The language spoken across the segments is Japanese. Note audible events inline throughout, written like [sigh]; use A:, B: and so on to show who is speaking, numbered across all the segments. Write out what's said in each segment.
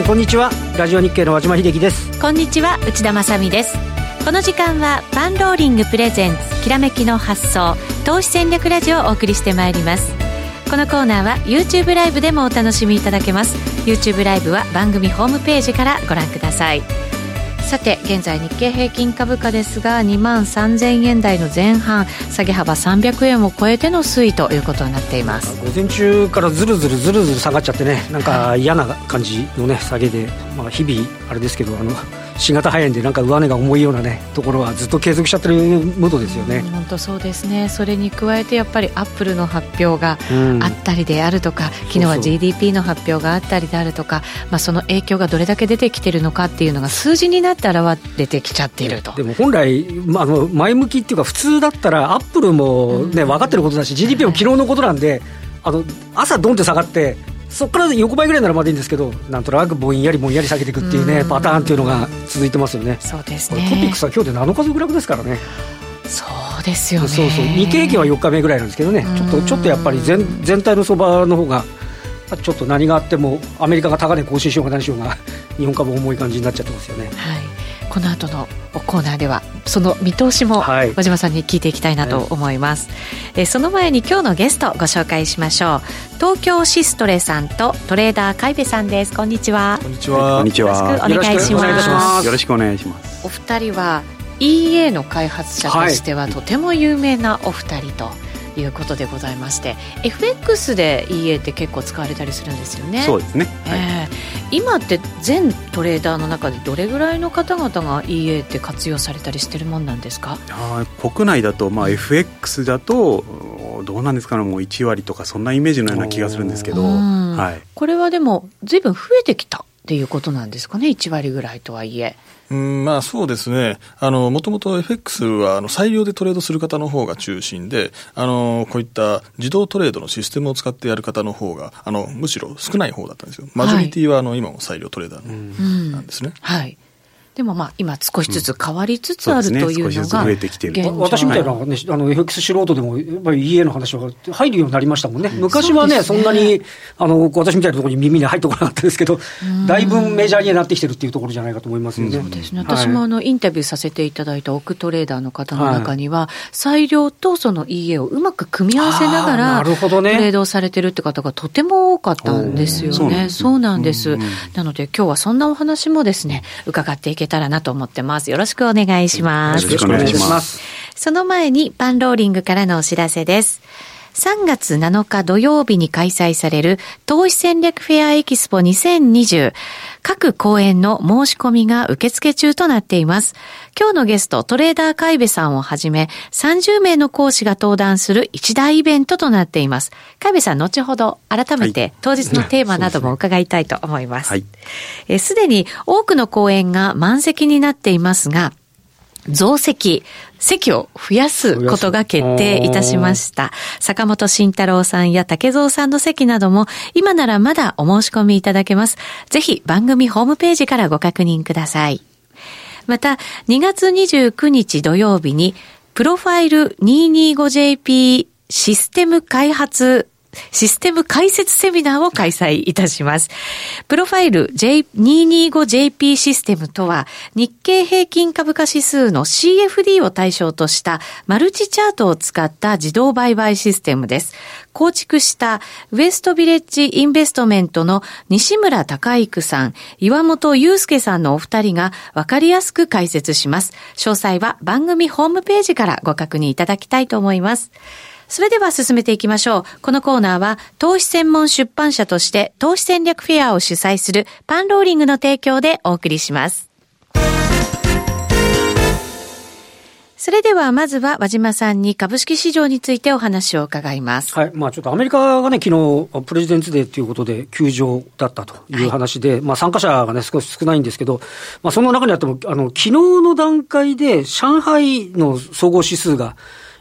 A: んこんにちは。ラジオ日経の和島秀樹です。
B: こんにちは内田まさです。この時間はパンローリングプレゼンツきらめきの発想投資戦略ラジオをお送りしてまいります。このコーナーは YouTube ライブでもお楽しみいただけます。YouTube ライブは番組ホームページからご覧ください。さて現在日経平均株価ですが2万3000円台の前半下げ幅300円を超えての推移ということになっています。
A: 午前中からずるずるずるずる下がっちゃってねなんか嫌な感じのね下げで、まあ、日々あれですけどあの新型早いんでなんか上値が重いようなねところはずっと継続しちゃってるムードですよね。
B: 本当そうですね。それに加えてやっぱりアップルの発表があったりであるとか、うん、昨日は GDP の発表があったりであるとかまあ、その影響がどれだけ出てきてるのかっていうのが数字になって現れてきちゃっていると。
A: でも本来、まあ、あの前向きっていうか普通だったらアップルもね、分かってることだし GDP も昨日のことなんで、あの朝ドンって下がってそこから横ばいぐらいならまだいいんですけど、なんとなくぼんやりぼんやり下げていくっていうね、うパターンっていうのが続いてますよね。
B: そうですね。
A: トピックスは今日で7日続落ですからね。
B: そうですよね。
A: そうそう。日経平均は4日目ぐらいなんですけどね、ちょっとちょっとやっぱり全全体の相場の方が。ちょっと何があってもアメリカが高値更新しようが何しようが日本株重い感じになっちゃってますよね。
B: はいこの後のコーナーではその見通しも和島さんに聞いていきたいなと思います、はい、えその前に今日のゲストご紹介しましょう。東京シストレさんとトレーダー海部さんです。こんにちは。
C: こんにちは。こんにちは。
B: よろしくお願いします。
C: よろしくお願いします。
B: お二人は EA の開発者としてはとても有名なお二人と、はいいうことでございまして FX で EA って結構使われたりするんですよね。
C: そうですね、
B: はい、え。ー、今って全トレーダーの中でどれぐらいの方々が EA って活用されたりしてるもんなんですか？
C: あ国内だと、まあ、FX だとどうなんですかね。もう1割とかそんなイメージのような気がするんですけど、は
B: い、これはでもずいぶん増えてきたっていうことなんですかね1割ぐらいとはいえ。
D: うん、まあそうですね。あの、もともと FX は、あの、裁量でトレードする方の方が中心で、あの、こういった自動トレードのシステムを使ってやる方の方が、あの、むしろ少ない方だったんですよ。マジョリティは、あの、今も裁量トレーダーなんですね。
B: はい。でもまあ今少しずつ変わりつつある、うん、というのが、
C: ね、
A: 私みたいな、ね、あの FX 素人でもやっぱり家の話は入るようになりましたもんね、昔はね、そんなにあの私みたいなところに耳に入ってこなかったですけど、だいぶメジャーになってきてるっていうところじゃないかと思いますよね。
B: そうですね。私もあのインタビューさせていただいた奥トレーダーの方の中には、はい、裁量とその EA をうまく組み合わせながら、ね、トレードをされてるって方がとても多かったんですよね。そうなんです。なので今日はそんなお話もですね、伺っていけたらなと思ってます。よろしくお願いします。
C: よろしくお願いします。
B: その前にパンローリングからのお知らせです。3月7日土曜日に開催される投資戦略フェアエキスポ2020各公演の申し込みが受付中となっています。今日のゲストトレーダー海部さんをはじめ30名の講師が登壇する一大イベントとなっています。海部さん後ほど改めて当日のテーマなども伺いたいと思います。すで、に多くの公演が満席になっていますが増席、席を増やすことが決定いたしました。坂本慎太郎さんや竹蔵さんの席なども今ならまだお申し込みいただけます。ぜひ番組ホームページからご確認ください。また、2月29日土曜日に、プロファイル 225JP システム開発システム解説セミナーを開催いたします。プロファイル 225JP システムとは、日経平均株価指数の CFD を対象としたマルチチャートを使った自動売買システムです。構築したウエストビレッジインベストメントの西村隆育さん、岩本祐介さんのお二人がわかりやすく解説します。詳細は番組ホームページからご確認いただきたいと思います。それでは進めていきましょう。このコーナーは、投資専門出版社として、投資戦略フェアを主催するパンローリングの提供でお送りします。それではまずは和島さんに株式市場についてお話を伺います。
A: はい。まあちょっとアメリカがね、昨日、プレジデンツデーということで休場だったという話で、はい、まあ参加者がね、少し少ないんですけど、まあその中にあっても、あの、昨日の段階で上海の総合指数が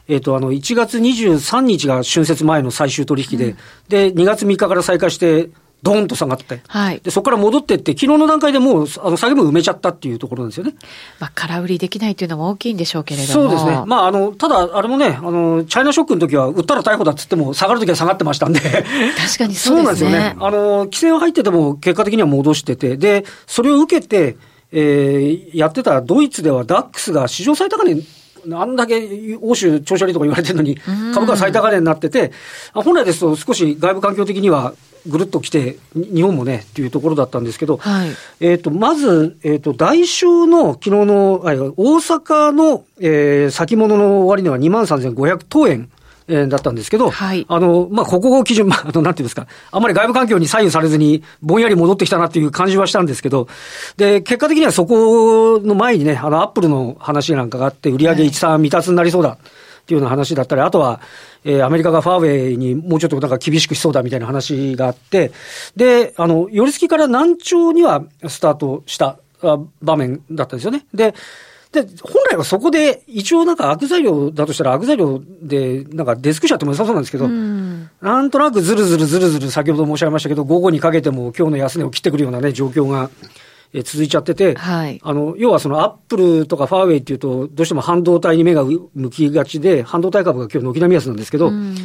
A: えっ、ー、と、あの、1月23日が春節前の最終取引で、うん、で、2月3日から再開して、ドーンと下がって。
B: はい。
A: で、そこから戻ってって、昨日の段階でもう、あの、下げも埋めちゃったっていうところなんですよね。
B: まあ、空売りできないっていうのも大きいんでしょうけれども。
A: そうですね。まあ、あの、ただ、あれもね、あの、チャイナショックの時は、売ったら逮捕だっつっても、下がる時は下がってましたんで。
B: 確かに
A: そ
B: そうう
A: なんですすよ
B: ね。。
A: あの、規制は入ってても、結果的には戻してて、で、それを受けて、えーやってたドイツではダックスが史上最高値、あんだけ欧州調子悪いとか言われてるのに、株価最高値になってて、あ本来ですと少し外部環境的にはぐるっと来て、に日本もね、っていうところだったんですけど、
B: はい。
A: えっ、と、まず、えっ、と、代償の昨日の、あ大阪の、えー先物の終値は23,500等円。えーだったんですけど、
B: はい
A: あの、まあ、ここを基準、[laughs] まあ、あの、なんていうんですか、あんまり外部環境に左右されずに、ぼんやり戻ってきたなっていう感じはしたんですけど、で、結果的にはそこの前にね、あの、アップルの話なんかがあって、売上1、3未達になりそうだ。っていうような話だったり、あとは、えーアメリカがファーウェイにもうちょっとなんか厳しくしそうだみたいな話があって、で、あの、寄り付きから難聴にはスタートしたあ場面だったんですよね。で、で、本来はそこで、一応なんか悪材料だとしたら悪材料で、なんかデスクシャっても良さそうなんですけど、
B: うん。
A: なんとなくずるずるずるずる先ほど申し上げましたけど、午後にかけても今日の安値を切ってくるようなね、状況が、えー続いちゃってて、
B: はい
A: あの、要はそのアップルとかファーウェイっていうと、どうしても半導体に目が向きがちで、半導体株が今日軒並み安なんですけど、
B: うん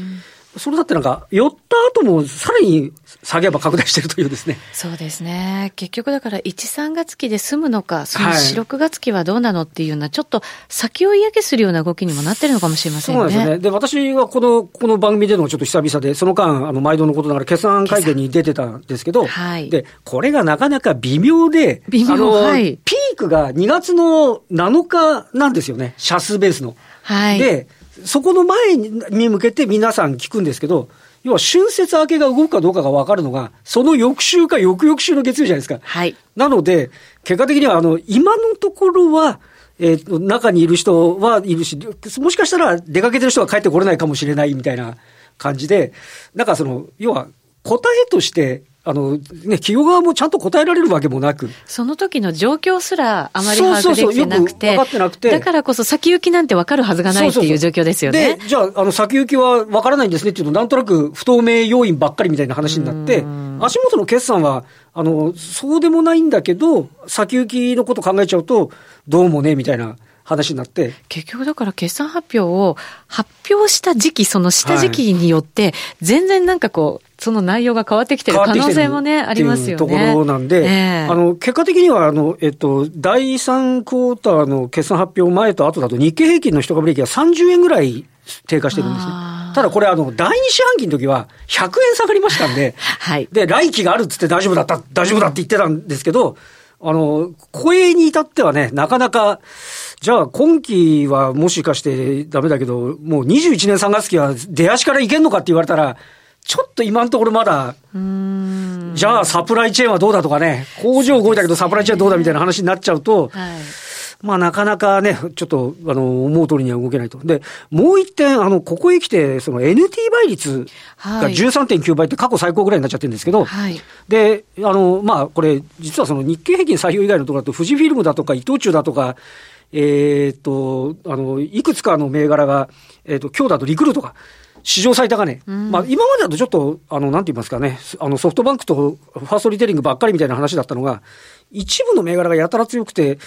A: それだってなんか、寄った後もさらに下げ幅拡大してるというですね。
B: そうですね。結局だから1、3月期で済むのか、その
A: はい
B: 4、6月期はどうなのっていうような、ちょっと先を嫌気するような動きにもなってるのかもしれませんね。
A: そうですよね。で、私はこの、この番組でのちょっと久々で、その間、あの、毎度のことながら決算会見に出てたんですけど、
B: はい
A: で、これがなかなか微妙で、
B: 微妙
A: あの、
B: はい
A: ピークが2月の7日なんですよね、シャスベースの。
B: はい。
A: で、そこの前に向けて皆さん聞くんですけど、要は春節明けが動くかどうかが分かるのが、その翌週か翌々週の月曜じゃないですか。
B: はい。
A: なので、結果的には、あの、今のところは、えーと中にいる人はいるし、もしかしたら出かけてる人は帰ってこれないかもしれないみたいな感じで、なんかその、要は、答えとして、あの、ね、企業側もちゃんと答えられるわけもなく、
B: その時の状況すらあまり把
A: そうそうそう。
B: 握できてなくて、
A: よく分かってなくて。
B: だからこそ先行きなんて分かるはずがないっていう状況ですよね。
A: で、じゃあ、あの、先行きは分からないんですねっていうと、なんとなく不透明要因ばっかりみたいな話になって、足元の決算は、あの、そうでもないんだけど、先行きのこと考えちゃうと、どうもね、みたいな話になって、
B: 結局だから決算発表を発表した時期、そのした時期によって、全然なんかこう、その内容が変わってきてる可能性もね、ありますよね。
A: ところなんで、
B: ええ
A: あの、結果的には、あの、えっと、第3クォーターの決算発表前と後だと日経平均の一株利益が30円ぐらい低下してるんですねただこれ、あの、第2四半期の時は100円下がりましたんで、[laughs]
B: はい。
A: で、来期があるっつって大丈夫だった、大丈夫だって言ってたんですけど、あの、声に至ってはね、なかなか、じゃあ今期はもしかしてダメだけど、もう21年3月期は出足からいけんのかって言われたら、ちょっと今のところまだ。じゃあサプライチェーンはどうだとかね、工場動いたけどサプライチェーンどうだみたいな話になっちゃうと、
B: はい。
A: まあなかなかね、ちょっと、あの、思う通りには動けないと。で、もう一点、あの、ここへ来て、その NT 倍率が
B: はい
A: 13.9倍って過去最高ぐらいになっちゃってるんですけど、
B: はい。
A: で、あの、まあ、これ、実はその日経平均採用以外のところだと、富士フィルムだとか、伊藤忠だとか、えーっと、あの、いくつかの銘柄が、えーっと、今日だとリクルートが、史上最高値。まあ、今までだとちょっと、あの、なんて言いますかね、あの、ソフトバンクとファーストリテイリングばっかりみたいな話だったのが、一部の銘柄がやたら強くて、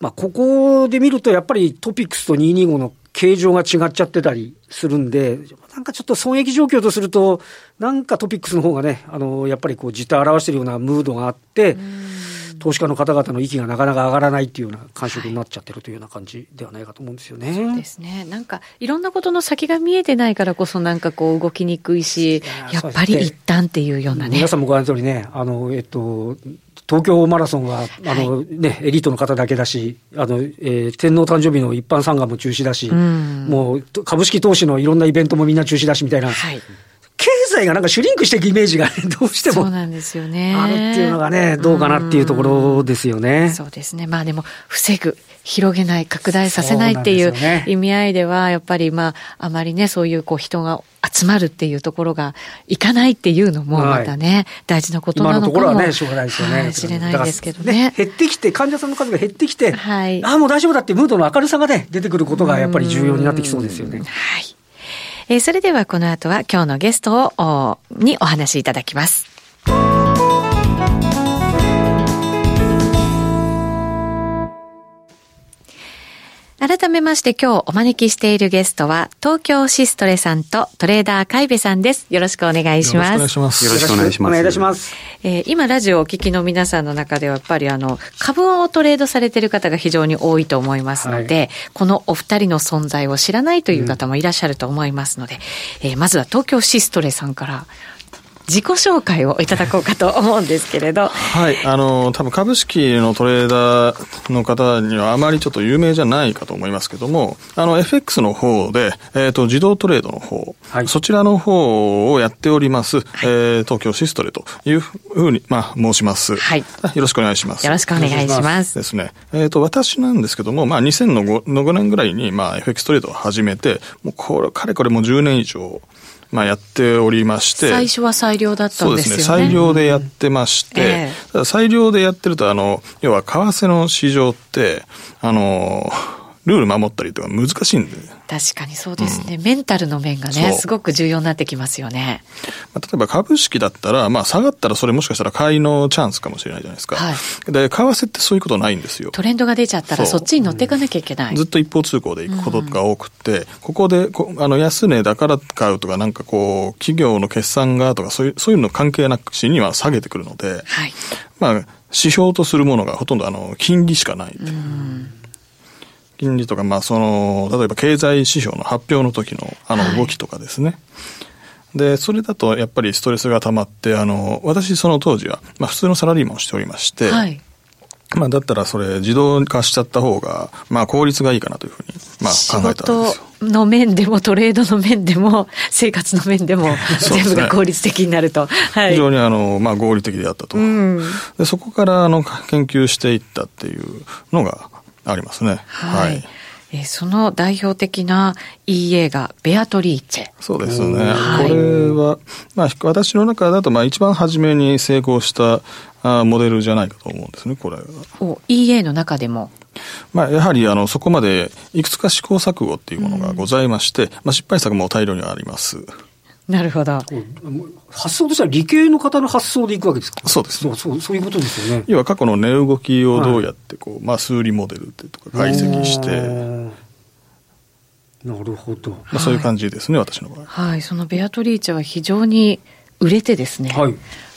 A: まあ、ここで見ると、やっぱりトピックスと225の形状が違っちゃってたりするんで、なんかちょっと損益状況とすると、なんかトピックスの方がね、あの、やっぱりこう、実態を表しているようなムードがあって、投資家の方々の息がなかなか上がらないっていうような感触になっちゃってるというような感じではないかと思うんですよね。
B: そうですね。なんか、いろんなことの先が見えてないからこそ、なんかこう、動きにくいし、やっぱり一旦っていうようなね
A: 皆。さんもご覧の通りね、あの、えっと、東京マラソンは、あの、ね、エリートの方だけだし、あの、えー天皇誕生日の一般参賀も中止だし、
B: ん
A: もう、株式投資のいろんなイベントもみんな中止だしみたいな、
B: はい。
A: 経済がなんかシュリンクしていくイメージがね、[laughs] どうしても
B: そうなんですよね。
A: あるっていうのがね、どうかなっていうところですよね。
B: そうですね。まあでも、防ぐ、広げない、拡大させないっていう意味合いでは、やっぱりまあ、あまりね、そういうこう人が集まるっていうところがいかないっていうのも、またね、大事なこと
A: 今
B: なのかも
A: のところはね、しょうがないですよね。
B: はい知れないですけど
A: だから
B: ね。
A: 減ってきて、患者さんの数が減ってきて、
B: はい
A: ああ、もう大丈夫だっていうムードの明るさがね、出てくることがやっぱり重要になってきそうですよね。
B: はい。えーそれではこの後は今日のゲストを、おにお話しいただきます。改めまして今日お招きしているゲストは、東京シストレさんとトレーダー海部さんです。よろしくお願いします。よろしくお願いします。
C: よろしくお願いします。お願いいたします。
B: えー、今ラジオをお聞きの皆さんの中ではやっぱりあの、株をトレードされている方が非常に多いと思いますので、はい、このお二人の存在を知らないという方もいらっしゃると思いますので、うん、えー、まずは東京シストレさんから自己紹介をいただこうかと思うんですけれど。
D: はい、あの、多分株式のトレーダーの方にはあまりちょっと有名じゃないかと思いますけども、あの、FX の方で、えっ、ー、と、自動トレードの方、はい、そちらの方をやっております、はい、えー、東京シストレというふうに、まあ、申します。はい。よろしくお願いします。
B: よろしくお願いします。
D: ですね。えっ、ー、と、私なんですけども、まあ、2000の 5, の5年ぐらいに、まあ、FX トレードを始めて、もう、これ、かれこれもう10年以上、まあ、やっておりまして。
B: 最初は裁量だったんですよね。
D: そうですね。裁量でやってまして、えー、裁量でやってると、あの、要は為替の市場って、あの、ルール守ったりとか難しいんで。
B: 確かにそうですね。うん、メンタルの面がね、すごく重要になってきますよね。
D: まあ、例えば株式だったら、まあ下がったらそれもしかしたら買いのチャンスかもしれないじゃないですか。はい。で、為替ってそういうことないんですよ。
B: トレンドが出ちゃったらそっちに乗っていかなきゃいけない。
D: うん、ずっと一方通行で行くことが多くて、うん、ここでこ、あの、安値だから買うとか、なんかこう、企業の決算がとか、そういう、そういうの関係なくしには下げてくるので、はい。まあ、指標とするものがほとんどあの、金利しかない。うん金利とか、まあ、その、例えば経済指標の発表の時のあの動きとかですね。はい、で、それだとやっぱりストレスが溜まって、あの、私その当時は、まあ普通のサラリーマンをしておりまして、はい、まあだったらそれ自動化しちゃった方が、まあ効率がいいかなというふうに、まあ考えたんですよ。
B: の面でもトレードの面でも [laughs] 生活の面でも [laughs] 全部が効率的になると、
D: はい、非常にあの、まあ、合理的であったと、うん、でそこからあの研究していったっていうのがありますね。はい、はい
B: えー、その代表的な EA がベアトリーチェ。
D: そうですね。はい、これは、まあ、私の中だと、まあ、一番初めに成功したあモデルじゃないかと思うんですね、これは。
B: お EA の中でも。
D: まあ、やはりあのそこまでいくつか試行錯誤っていうものがございまして、うん、まあ、失敗作も大量にあります。
B: なるほど。
A: 発想としては理系の方の発想でいくわけですか？
D: そうです、
A: そうそうそういうことですよね。
D: 要は過去の値動きをどうやってこう、はい、まあ数理モデルってとか解析して。
A: なるほど。ま
D: あそういう感じですね、はい、私の場合。
B: はい、そのベアトリーチェは非常に売れてですね。はい。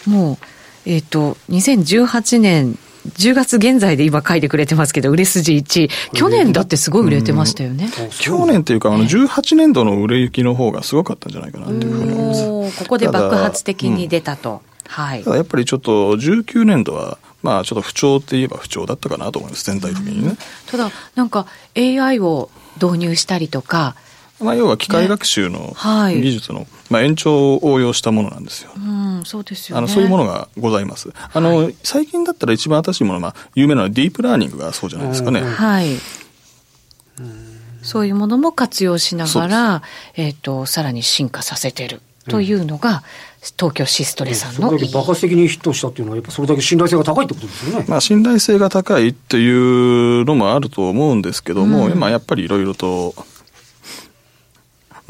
B: もう、えっ、ー、と、2018年10月現在で今書いてくれてますけど、売れ筋1位。去年だってすごい売れてましたよね。
D: 去年というか、あの、18年度の売れ行きの方がすごかったんじゃないかなというふうに思います。
B: ここで爆発的に出たと。
D: はい。やっぱりちょっと19年度は、まあちょっと不調って言えば不調だったかなと思います、全体的にね。
B: ただ、なんか AI を導入したりとか、
D: まあ、要は機械学習の技術の、まあ、延長を応用したものなんですよ。
B: うん、そうですよ、ね、
D: あのそういうものがございます。あの、はい、最近だったら一番新しいものは、まあ、有名なのはディープラーニングがそうじゃないですかね。
B: はい。そういうものも活用しながら、えっ、ー、と、さらに進化させてるというのが、うん東京シストレさんの、
A: それだけ爆発的にヒットしたっていうのは、やっぱそれだけ信頼性が高いってことですよね。
D: まあ、信頼性が高いっていうのもあると思うんですけども、うん、今やっぱりいろいろと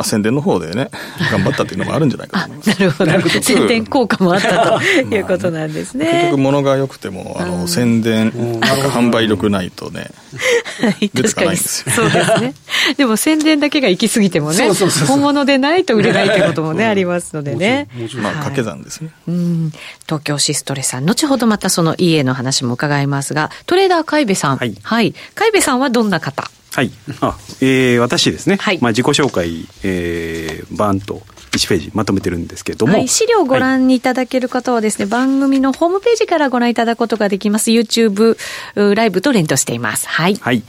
D: まあ、宣伝の方でね、頑張ったっていうのもあるんじゃないかと思います。
B: なるほど。宣伝効果もあったということなんですね。
D: 結局物が良くても、あの、宣伝、販売力ないとね、[laughs] 出てかないんですよ。
B: そうですね。でも宣伝だけが行き過ぎてもね、本物でないと売れないってこともね、ありますのでね。
D: まあ、掛け算ですね。
B: うん。東京シストレさん、後ほどまたその EA の話も伺いますが、トレーダー海部さん。はい。はい。海部さんはどんな方？
C: はい。あ、えー、私ですね。はい。まあ、自己紹介、えー、バーンと1ページまとめてるんですけれども、はい、
B: 資料をご覧いただける方はですね、はい、番組のホームページからご覧いただくことができます YouTube ライブと連動しています。はい。
C: はい。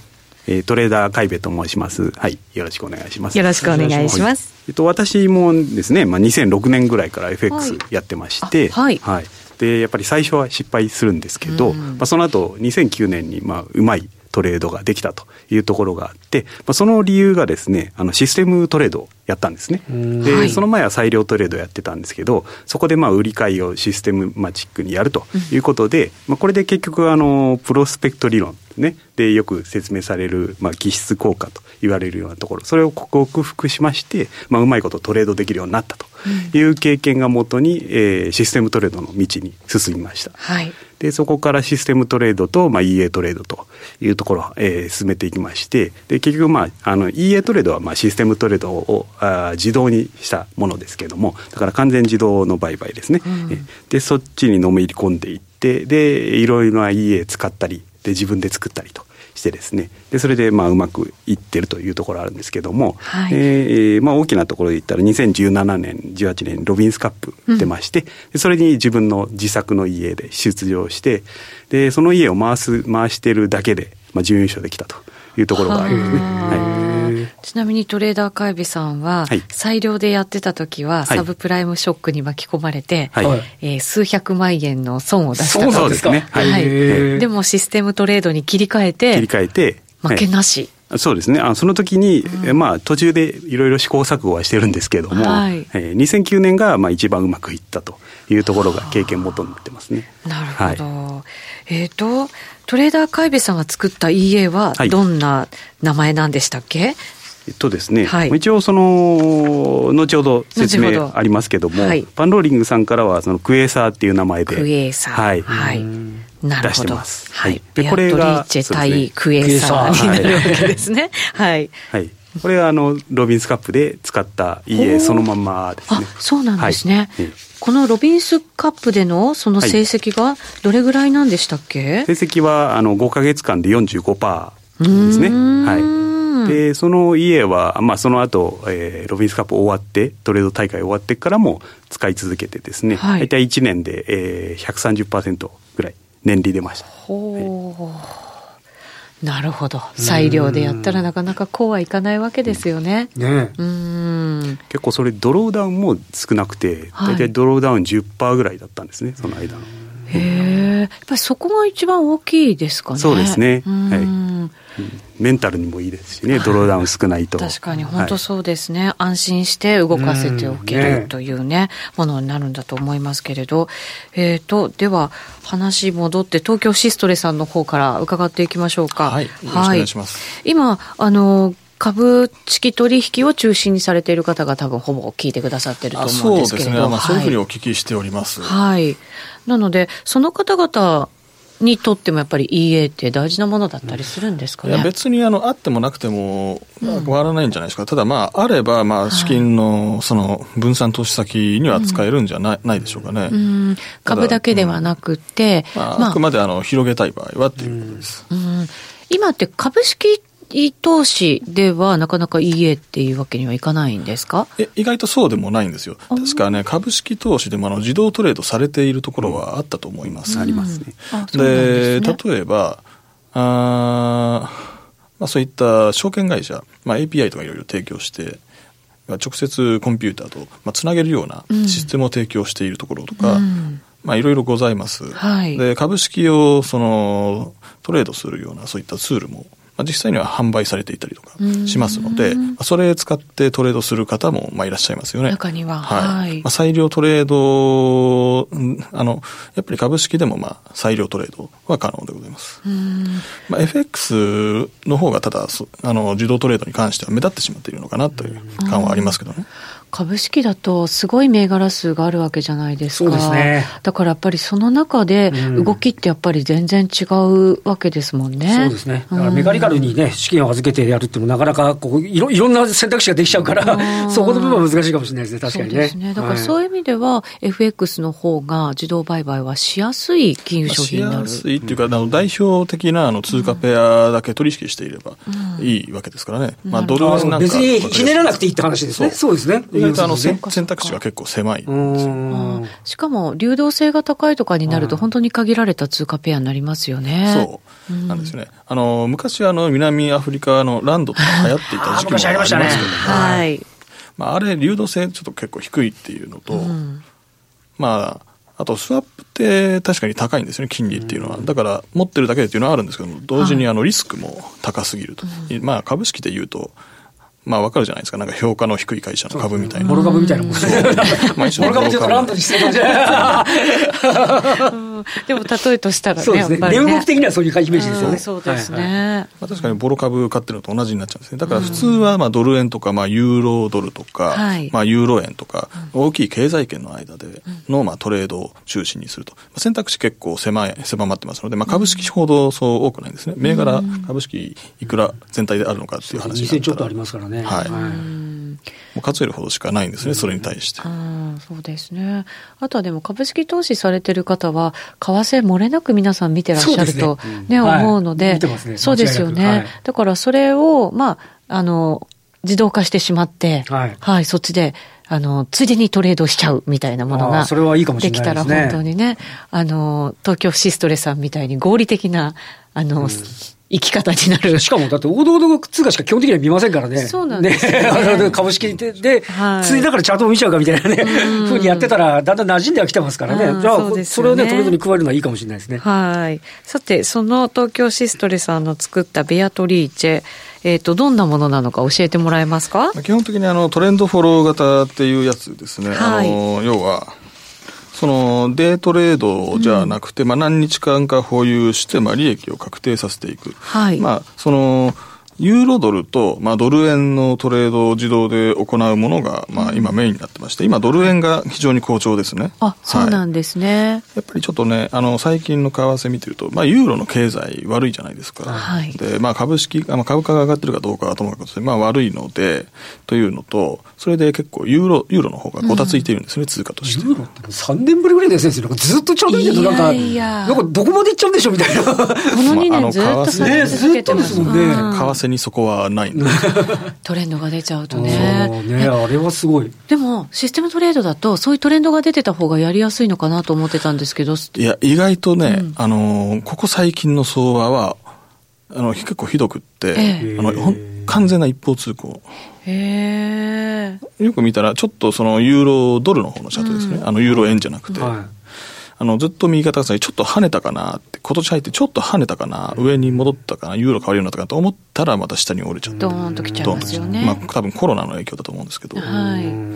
C: えー、トレーダー海部と申します。はい。よろしくお願いします。
B: よろしくお願いします。
C: えっと、私もですね、まあ、2006年ぐらいから FX やってまして、はい。はい。で、やっぱり最初は失敗するんですけど、まあ、その後、2009年に、まあ、うまいトレードができたというところがあって、まあ、その理由がですね、あのシステムトレードやったんですね。で、はい、その前は裁量トレードやってたんですけど、そこでまあ売り買いをシステムマチックにやるということで、うん、まあこれで結局あのプロスペクト理論ね、でよく説明される、まあ、気質効果と言われるようなところそれを克服しまして、まあ、うまいことトレードできるようになったという経験がもとに、えー、システムトレードの道に進みました。はい。で、そこからシステムトレードと、まあ、EA トレードというところを、えー、進めていきまして、で、結局、まあ、あの、EA トレードは、まあ、システムトレードをあ自動にしたものですけれども、だから完全自動の売買ですね。うん、で、そっちにのめり込んでいって、で、いろいろな EA 使ったり、で、自分で作ったりと。してですねでそれでまあうまくいってるというところあるんですけども、はい、えー、まあ、大きなところで言ったら2017年18年ロビンスカップ出まして、うん、それに自分の自作の家で出場してでその家を回す回してるだけで、まあ、準優勝できたというところがありますね。はい
B: ちなみにトレーダー会議さんは、はい、裁量でやってた時は、サブプライムショックに巻き込まれて、はい、えー、数百万円の損を出した
C: そうですね。
B: はい。でもシステムトレードに切り替えて、
C: 切り替えて、
B: 負けなし。
C: そうですね。あその時に、うん、まあ途中でいろいろ試行錯誤はしてるんですけれども、はい、えー、2009年がまあ一番うまくいったというところが経験元になってますね。
B: なるほど。はい、えっ、ー、と、トレーダー海部さんが作った EA はどんな名前なんでしたっけ、はい
C: とですね、はい、一応その後ほど説明ありますけども、はい、パンローリングさんからはそのクエーサーっていう名前で
B: クエーサー
C: はい、
B: はい、
C: 出してます。
B: はい。でこれがチェ対クエーサーになるわけですね。はい。
C: はい。これはあのロビンスカップで使った EA そのまんまですね。
B: あ、そうなんですね。はい、このロビンスカップでのその成績がどれぐらいなんでしたっけ？
C: 成績はあの5か月間で45%ですね。はい。で、その家は、まあ、その後、えー、ロビンスカップ終わって、トレード大会終わってからも使い続けてですね、はい、大体1年で、えー、130%ぐらい年利出ました。ほう、
B: はい。なるほど。裁量でやったらなかなかこうはいかないわけですよね。ね
C: うん。結構それドローダウンも少なくて、大体ドローダウン10%ぐらいだったんですねその間の。
B: へえやっぱりそこが一番大きいですかね。
C: そうですね。はい。メンタルにもいいですしね、ドローダウン少ないと。
B: 確かに、本当そうですね、はい、安心して動かせておけるというね、ものになるんだと思いますけれど、えっ、ー、と、では、話戻って、東京シストレさんの方から伺っていきましょうか。
D: はい、よろしくお願いします。
B: はい、今、あの、株式取引を中心にされている方が多分ほぼ聞いてくださってると思うんですけれど。そうですね、まあ、
D: そういうふうにお聞きしております。
B: はい。なので、その方々にとってもやっぱり EA って大事なものだったりするんですかね、
D: いや別にあのあってもなくても変わらないんじゃないですか、うん、ただまああればまあ資金のその分散投資先には使えるんじゃない,、ないでしょうかね、うん、
B: 株だけではなくて、
D: うん、まあ、あ。くまであの広げたい場合はっていうことです、
B: 今って株式投資ではなかなか EA っていうわけにはいかないんですか？
D: え意外とそうでもないんですよ。確かね、株式投資でもあの自動トレードされているところはあったと思います。
C: ありますね。
D: で、ね、例えば、あまあ、そういった証券会社、まあ、API とかいろいろ提供して、直接コンピューターと、まあ、つなげるようなシステムを提供しているところとか、うんまあ、いろいろございます。はい、で株式をそのトレードするようなそういったツールもまあ、実際には販売されていたりとかしますので、それ使ってトレードする方もまあいらっしゃいますよね。
B: 中には。
D: はい。まあ、裁量トレード、あの、やっぱり株式でもまあ裁量トレードは可能でございます。まあ、FX の方がただあの、自動トレードに関しては目立ってしまっているのかなという感はありますけどね。
B: 株式だとすごい銘柄数があるわけじゃないですか。
A: そうですね。
B: だからやっぱりその中で動きってやっぱり全然違うわけですもんね。
A: そうですね。だからメガリカルにね、資金を預けてやるっていうのもなかなかこういろいろんな選択肢ができちゃうから、[laughs] そこの部分は難しいかもしれないですね、確かにね。そうですね。
B: だからそういう意味では、はい、FX の方が自動売買はしやすい金融商品になる。
D: しやすいっていうか、あの代表的なあの通貨ペアだけ取引していればいいわけですからね。まあドル
A: なんか。別にひねらなくていいって話ですね。そうですね。
D: 意外とあの選択肢が結構狭い
B: しかも流動性が高いとかになると本当に限られた通貨ペアになりますよね。
D: そうなんですよね。あの昔あの南アフリカのランドとか流行っていた時期もありますけど、ね、はい。まああれ流動性ちょっと結構低いっていうのと、うん、まああとスワップって確かに高いんですよね、金利っていうのは。だから持ってるだけでっていうのはあるんですけども、同時にあのリスクも高すぎると。はい、まあ株式で言うと、まあわかるじゃないですか。なんか評価の低い会社の株みたいな。
A: ボロ株みたいなもんですね。ボロ株ちょっとランドにしてるかもしれない。
B: でも例えとしたらね、
A: そうですね。ね値動き的にはそういうイメージですよね。
B: そうですね。
D: まあ、確かにボロ株買ってるのと同じになっちゃうんですね。だから普通はまあドル円とか、まあユーロドルとか、まあユーロ円とか、大きい経済圏の間でのまあトレードを中心にすると。選択肢結構狭い、狭まってますので、まあ株式ほどそう多くないんですね。銘柄株式いくら全体であるのかっていう話
A: が。2000ちょっとありますからね。
D: はい。もう数えるほどしかないんですね、それに対して。
B: そうですね。あとはでも株式投資されてる方は、為替漏れなく皆さん見てらっしゃるとね、思うので、そうですよね。だからそれを、まあ、あの、自動化してしまって、はい、はい、そっちで、あの、ついでにトレードしちゃうみたいなものが、それはいいかもしれないできたら本当にね、あの、東京シストレさんみたいに合理的な、あの、うん生き方になる。
A: しかも、だって王道の通貨しか基本的には見ませんからね。
B: そうなんですね。ね [laughs]
A: 株式で、で、はい、ついだからチャートを見ちゃうかみたいなね、ふうにやってたら、だんだん馴染んではきてますからね。じゃあ、そね、それをね、トレードに加えるのはいいかもしれないですね。
B: はい。さて、その東京シストレさんの作ったベアトリーチェ、えっ、ー、と、どんなものなのか教えてもらえますか？
D: 基本的にあの、トレンドフォロー型っていうやつですね。はい、あの、要は、そのデートレードじゃなくて、うん、まあ何日間か保有して、まあ利益を確定させていく。はい。まあ、その、ユーロドルと、まあ、ドル円のトレードを自動で行うものが、まあ、今メインになってまして、今、ドル円が非常に好調ですね。
B: あ、そうなんですね。はい、
D: やっぱりちょっとね、あの、最近の為替見てると、まあ、ユーロの経済悪いじゃないですか。はい。で、まあ、株式、まあ、株価が上がってるかどうかはともかくとまあ、悪いので、というのと、それで結構、ユーロ、ユーロの方がごたついているんですね、うん、通貨として。
A: ユーロって3年ぶりぐらいですね、ずっとちょうどいいけど、なんか、いやなんかどこまで行っちゃうんでしょうみたいな。この
B: 2年ずっと
A: ずっとですもんね。為
D: 替にそこはない [laughs]
B: トレンドが出ちゃうとね。
A: ねあれはすごい。
B: でも、システムトレードだと、そういうトレンドが出てた方がやりやすいのかなと思ってたんですけど。
D: いや、意外とね、うん、あの、ここ最近の相場は、あの、結構ひどくって、えあの完全な一方通行。へよく見たら、ちょっとそのユーロドルの方のチャートですね。うん、あのユーロ円じゃなくて。はいあの、ずっと右肩下がり、ちょっと跳ねたかなって、今年入ってちょっと跳ねたかな、上に戻ったかな、ユーロ変わるようになったかなと思ったら、また下に折れちゃって。
B: ドーンときちゃいますよね。
D: まあ、多分コロナの影響だと思うんですけど。はい。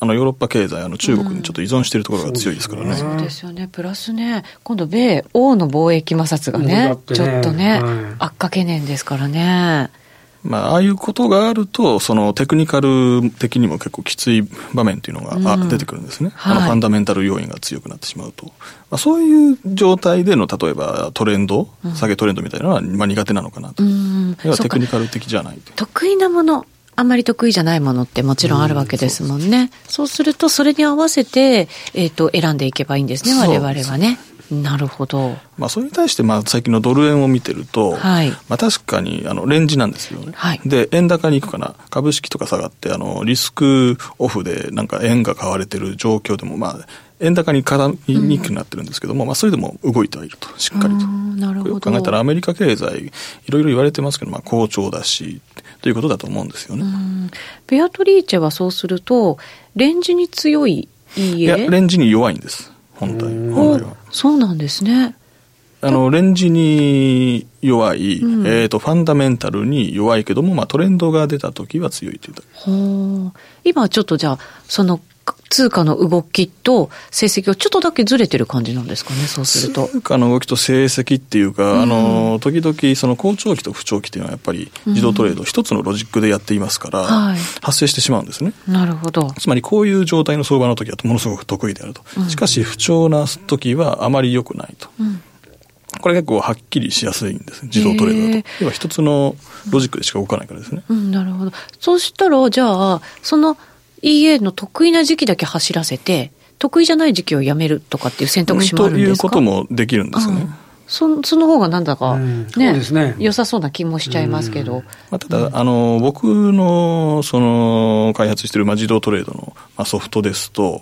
D: あのヨーロッパ経済、あの中国にちょっと依存しているところが強いですからね、うん、
B: そうですよね、プラスね、今度、米欧の貿易摩擦がね、ねちょっとね、はい、悪化懸念ですからね。
D: まあ、ああいうことがあると、そのテクニカル的にも結構きつい場面というのが、うん、出てくるんですね、はい、あのファンダメンタル要因が強くなってしまうと、まあ、そういう状態での例えばトレンド、うん、下げトレンドみたいなのは、まあ、苦手なのかなと、うん、要はテクニカル的じゃない
B: 得意なものあんまり得意じゃないものってもちろんあるわけですもんね。うん、そうすると、それに合わせて、えっ、ー、と、選んでいけばいいんですね、我々はね。なるほど。
D: まあ、それに対して、まあ、最近のドル円を見てると、はい、まあ、確かに、あの、レンジなんですよね。はい、で、円高に行くかな。株式とか下がって、あの、リスクオフで、なんか円が買われてる状況でも、まあ、円高に絡みにくくなってるんですけども、うん、まあ、それでも動いてはいると、しっかりと。なるほど。よく考えたら、アメリカ経済、いろいろ言われてますけど、まあ、好調だし、ということだと思うんですよね。
B: ベアトリーチェはそうすると、レンジに強いいい
D: え？いや、レンジに弱いんです。本体本来は。
B: そうなんですね。
D: あのレンジに弱い、うん、えーと、ファンダメンタルに弱いけども、まあ、トレンドが出た時は強いという
B: 今ちょっとじゃあその通貨の動きと成績がちょっとだけずれてる感じなんですかね、そうすると。
D: 通貨の動きと成績っていうか、うん、あの、時々その好調期と不調期っていうのはやっぱり自動トレード一つのロジックでやっていますから、うん発生してしまうんですね。
B: なるほど。
D: つまりこういう状態の相場の時はものすごく得意であると。しかし不調な時はあまり良くないと。これ結構はっきりしやすいんです自動トレードだと。要は一つのロジックでしか動かないからですね。
B: うん、なるほど。そうしたら、じゃあ、その EA の得意な時期だけ走らせて、得意じゃない時期をやめるとかっていう選択肢もあるんです
D: か？ということもできるんですよね。うん
B: そその方がなんだかね,、ね良さそうな気もしちゃいますけど。
D: まあ、ただ、あの、僕の、その、開発している、まあ、自動トレードの、まあ、ソフトですと、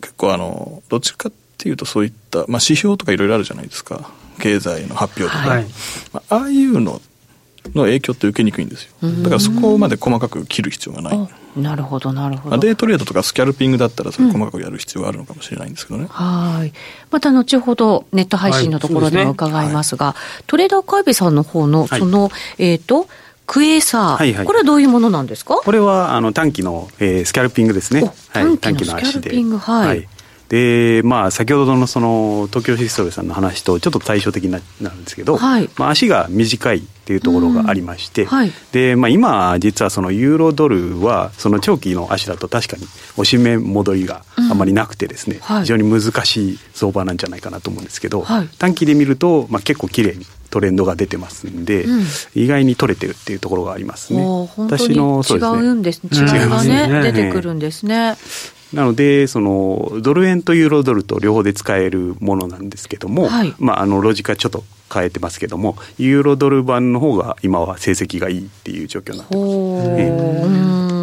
D: 結構あの、どっちかっていうとそういった、まあ、指標とかいろいろあるじゃないですか。経済の発表とか。はい、まあ、ああいうのの影響って受けにくいんですよ。だからそこまで細かく切る必要がない。
B: なるほど、なるほど。
D: デイトレードとかスキャルピングだったら、それ細かくやる必要があるのかもしれないんですけどね。うん、
B: はい。また後ほどネット配信のところでも伺いますが、はい。すねはい、トレーダー会議さんの方の、その、はい、えっ、ー、と、クエーサー、はいはい、これはどういうものなんですか？
C: これはあの短期の、えー、スキャルピングですね、
B: はい、短期のスキャルピング、はい、はい
C: で、まあ、先ほどのその東京シストルさんの話とちょっと対照的になるんですけど、はい、まあ、足が短いっていうところがありまして、はい、で、まあ、今、実はそのユーロドルは、その長期の足だと確かに押し目戻りがあまりなくてですね、うんはい、非常に難しい相場なんじゃないかなと思うんですけど、短期で見ると、まあ、結構綺麗にトレンドが出てますんで、うん、意外に取れてるっていうところがありますね。
B: 私のそうですね。違うんです。ね。違いがね、出てくるんですね。
C: なので、そのドル円とユーロドルと両方で使えるものなんですけども、はい、まあ、あのロジカちょっと変えてますけども、ユーロドル版の方が今は成績がいいっていう状況になってます。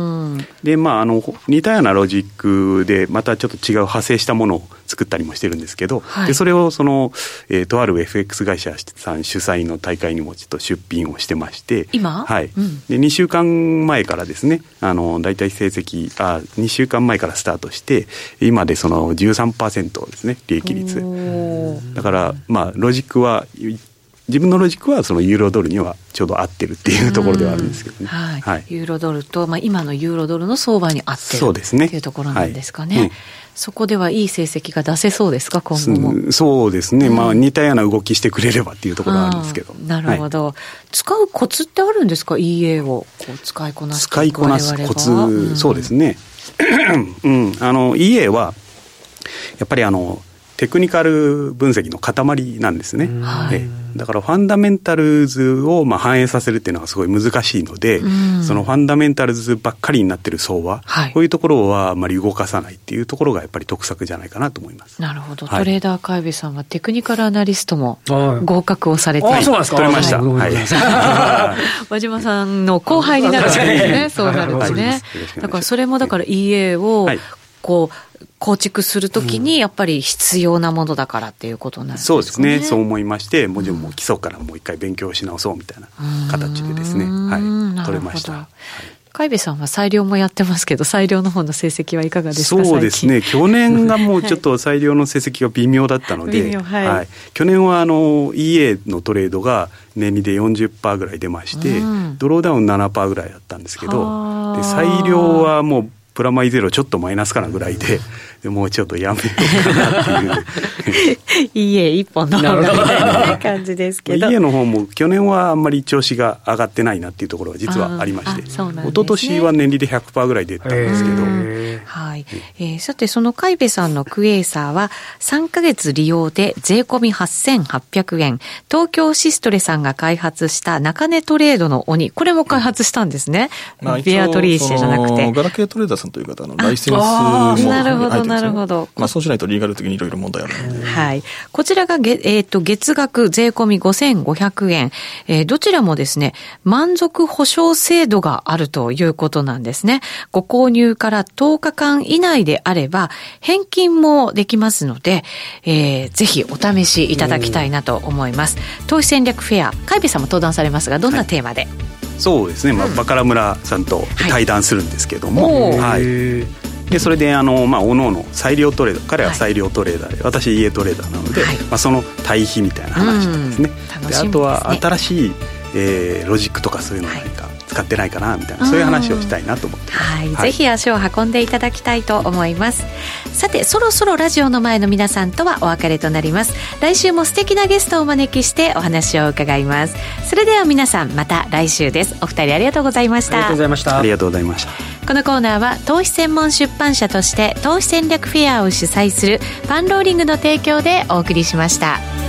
C: でまああの似たようなロジックでまたちょっと違う派生したものを作ったりもしてるんですけど、はい、でそれをその、えー、とある FX 会社さん主催の大会にもちょっと出品をしてまして
B: 今？
C: はい、うん、で2週間前からですねあの大体成績あ2週間前からスタートして今でその13%ですね利益率。だからまあロジックは自分のロジックはそのユーロドルにはちょうど合ってるっていうところではあるんですけどね、
B: はい、はい、ユーロドルと、まあ、今のユーロドルの相場に合ってるそうですね。っていうところなんですかね、はい、そこではいい成績が出せそうですか今後も？
C: そうですね、うん、まあ似たような動きしてくれればっていうところはあるんですけど。
B: なるほど、はい、使うコツってあるんですか？EA をこう使いこなす
C: 使いこなすコツ、うん、そうですね。[clears throat] うん。あの EA はやっぱりあのテクニカル分析の塊なんですね。はい、だからファンダメンタルズをまあ反映させるっていうのはすごい難しいので、そのファンダメンタルズばっかりになってる相場、はい、こういうところはあまり動かさないっていうところがやっぱり得策じゃないかなと思います。
B: なるほど。トレーダー海部さんはテクニカルアナリストも合格をされて、
A: はい、そうなんですか。
C: 取れました。はい。[laughs]
B: 和島さんの後輩になるわけですね。そうなるとね。だからそれもだから EA をこう構築するときにやっぱり必要なものだからっていうことなんですね、
C: そうですね。そう思いましてもちろんもう基礎からもう一回勉強し直そうみたいな形でですね。はい。取れました、はい。
B: 海部さんは裁量もやってますけど、裁量の方の成績はいかがです
C: かそうですね、去年がもうちょっと裁量の成績が微妙だったので、[laughs] はい、はい、去年はあの EA のトレードが年利で40%ぐらい出まして、うん、ドローダウン7%ぐらいだったんですけど、で裁量はもうプラマイゼロちょっとマイナスかなぐらいで、[laughs] でもうちょっとやめようかなっていう。[laughs]
B: 家一本の方がみたいな感じですけど。[laughs]
C: 家の方も去年はあんまり調子が上がってないなっていうところが実はありまして、ね、一昨年は年利で100%ぐらい出たんですけど。
B: はい。えー、さて、その海部さんのクエーサーは3か月利用で税込み8800円。東京シストレさんが開発した中値トレードの鬼。これも開発したんですね。まあ、ビアトリーシェじゃなくて。
D: ガラケートレーダーさんという方のライセンスも
B: なるほど、なるほど。
D: まあ、そうしないとリーガル的にいろいろ問題あるので。
B: はい。こちらがげ、えっ、ー、と、月額税込み5500円。えー、どちらもですね、満足保証制度があるということなんですね。ご購入から10日間以内であれば、返金もできますので、えー、ぜひお試しいただきたいなと思います。投資戦略フェア、海部さんも登壇されますが、どんなテーマで、はい
C: そうですね、まあ、バカラ村さんと対談するんですけども、はい、はい、でそれであの、まあ、おのおの裁量トレーダー彼は裁量トレーダーで、はい、私家トレーダーなので、はい、まあ、その対比みたいな話とかですね。うん、で、ね、あとは新しい、えー、ロジックとかそういうの何か使ってないかなみたいなそういう話をしたいなと思って
B: はい、はい、ぜひ足を運んでいただきたいと思います。さてそろそろラジオの前の皆さんとはお別れとなります。来週も素敵なゲストをお招きしてお話を伺います。それでは皆さんまた来週です。お二人ありがとうございました。
A: ありがとうございました。
C: ありがとうございました。
B: このコーナーは投資専門出版社として投資戦略フェアを主催するパンローリングの提供でお送りしました。